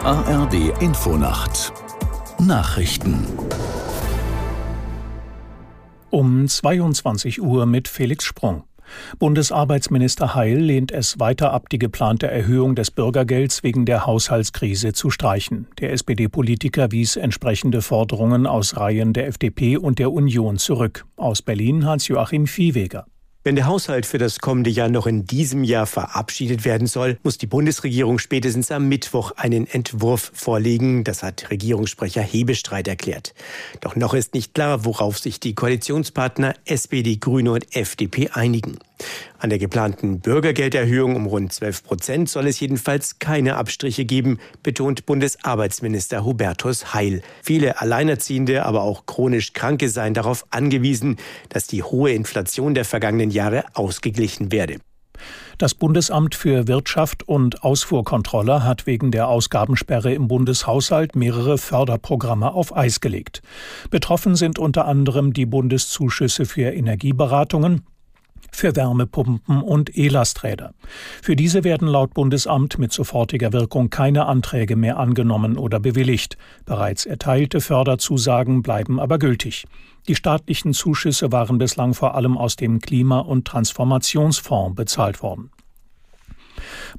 ARD Infonacht Nachrichten um 22 Uhr mit Felix Sprung. Bundesarbeitsminister Heil lehnt es weiter ab, die geplante Erhöhung des Bürgergelds wegen der Haushaltskrise zu streichen. Der SPD-Politiker wies entsprechende Forderungen aus Reihen der FDP und der Union zurück. Aus Berlin Hans-Joachim Viehweger. Wenn der Haushalt für das kommende Jahr noch in diesem Jahr verabschiedet werden soll, muss die Bundesregierung spätestens am Mittwoch einen Entwurf vorlegen. Das hat Regierungssprecher Hebestreit erklärt. Doch noch ist nicht klar, worauf sich die Koalitionspartner SPD, Grüne und FDP einigen. An der geplanten Bürgergelderhöhung um rund 12 Prozent soll es jedenfalls keine Abstriche geben, betont Bundesarbeitsminister Hubertus Heil. Viele Alleinerziehende, aber auch chronisch Kranke seien darauf angewiesen, dass die hohe Inflation der vergangenen Jahre ausgeglichen werde. Das Bundesamt für Wirtschaft und Ausfuhrkontrolle hat wegen der Ausgabensperre im Bundeshaushalt mehrere Förderprogramme auf Eis gelegt. Betroffen sind unter anderem die Bundeszuschüsse für Energieberatungen, für Wärmepumpen und E-Lasträder. Für diese werden laut Bundesamt mit sofortiger Wirkung keine Anträge mehr angenommen oder bewilligt. Bereits erteilte Förderzusagen bleiben aber gültig. Die staatlichen Zuschüsse waren bislang vor allem aus dem Klima- und Transformationsfonds bezahlt worden.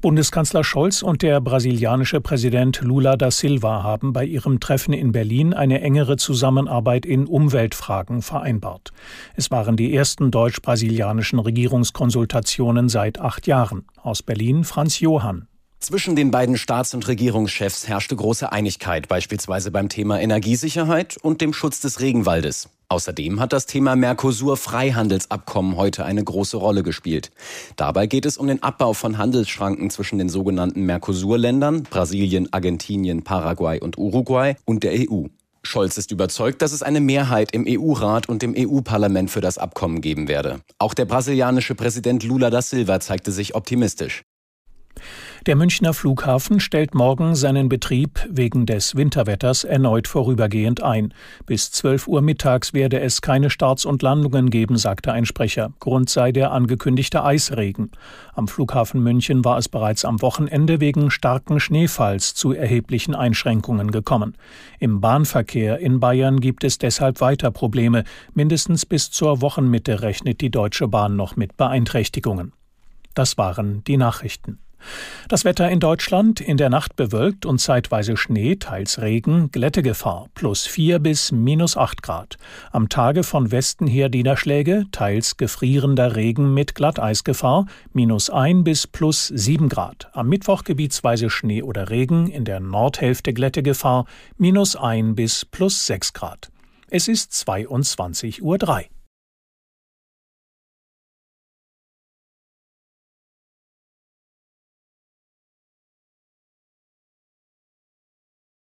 Bundeskanzler Scholz und der brasilianische Präsident Lula da Silva haben bei ihrem Treffen in Berlin eine engere Zusammenarbeit in Umweltfragen vereinbart. Es waren die ersten deutsch-brasilianischen Regierungskonsultationen seit acht Jahren. Aus Berlin Franz Johann. Zwischen den beiden Staats- und Regierungschefs herrschte große Einigkeit, beispielsweise beim Thema Energiesicherheit und dem Schutz des Regenwaldes. Außerdem hat das Thema Mercosur-Freihandelsabkommen heute eine große Rolle gespielt. Dabei geht es um den Abbau von Handelsschranken zwischen den sogenannten Mercosur-Ländern Brasilien, Argentinien, Paraguay und Uruguay und der EU. Scholz ist überzeugt, dass es eine Mehrheit im EU-Rat und im EU-Parlament für das Abkommen geben werde. Auch der brasilianische Präsident Lula da Silva zeigte sich optimistisch. Der Münchner Flughafen stellt morgen seinen Betrieb wegen des Winterwetters erneut vorübergehend ein. Bis 12 Uhr mittags werde es keine Starts und Landungen geben, sagte ein Sprecher. Grund sei der angekündigte Eisregen. Am Flughafen München war es bereits am Wochenende wegen starken Schneefalls zu erheblichen Einschränkungen gekommen. Im Bahnverkehr in Bayern gibt es deshalb weiter Probleme. Mindestens bis zur Wochenmitte rechnet die Deutsche Bahn noch mit Beeinträchtigungen. Das waren die Nachrichten. Das Wetter in Deutschland in der Nacht bewölkt und zeitweise Schnee, teils Regen, Glättegefahr plus 4 bis minus 8 Grad. Am Tage von Westen her Niederschläge, teils gefrierender Regen mit Glatteisgefahr, minus 1 bis plus 7 Grad. Am Mittwoch gebietsweise Schnee oder Regen, in der Nordhälfte Glättegefahr, minus 1 bis plus 6 Grad. Es ist 22.03 Uhr.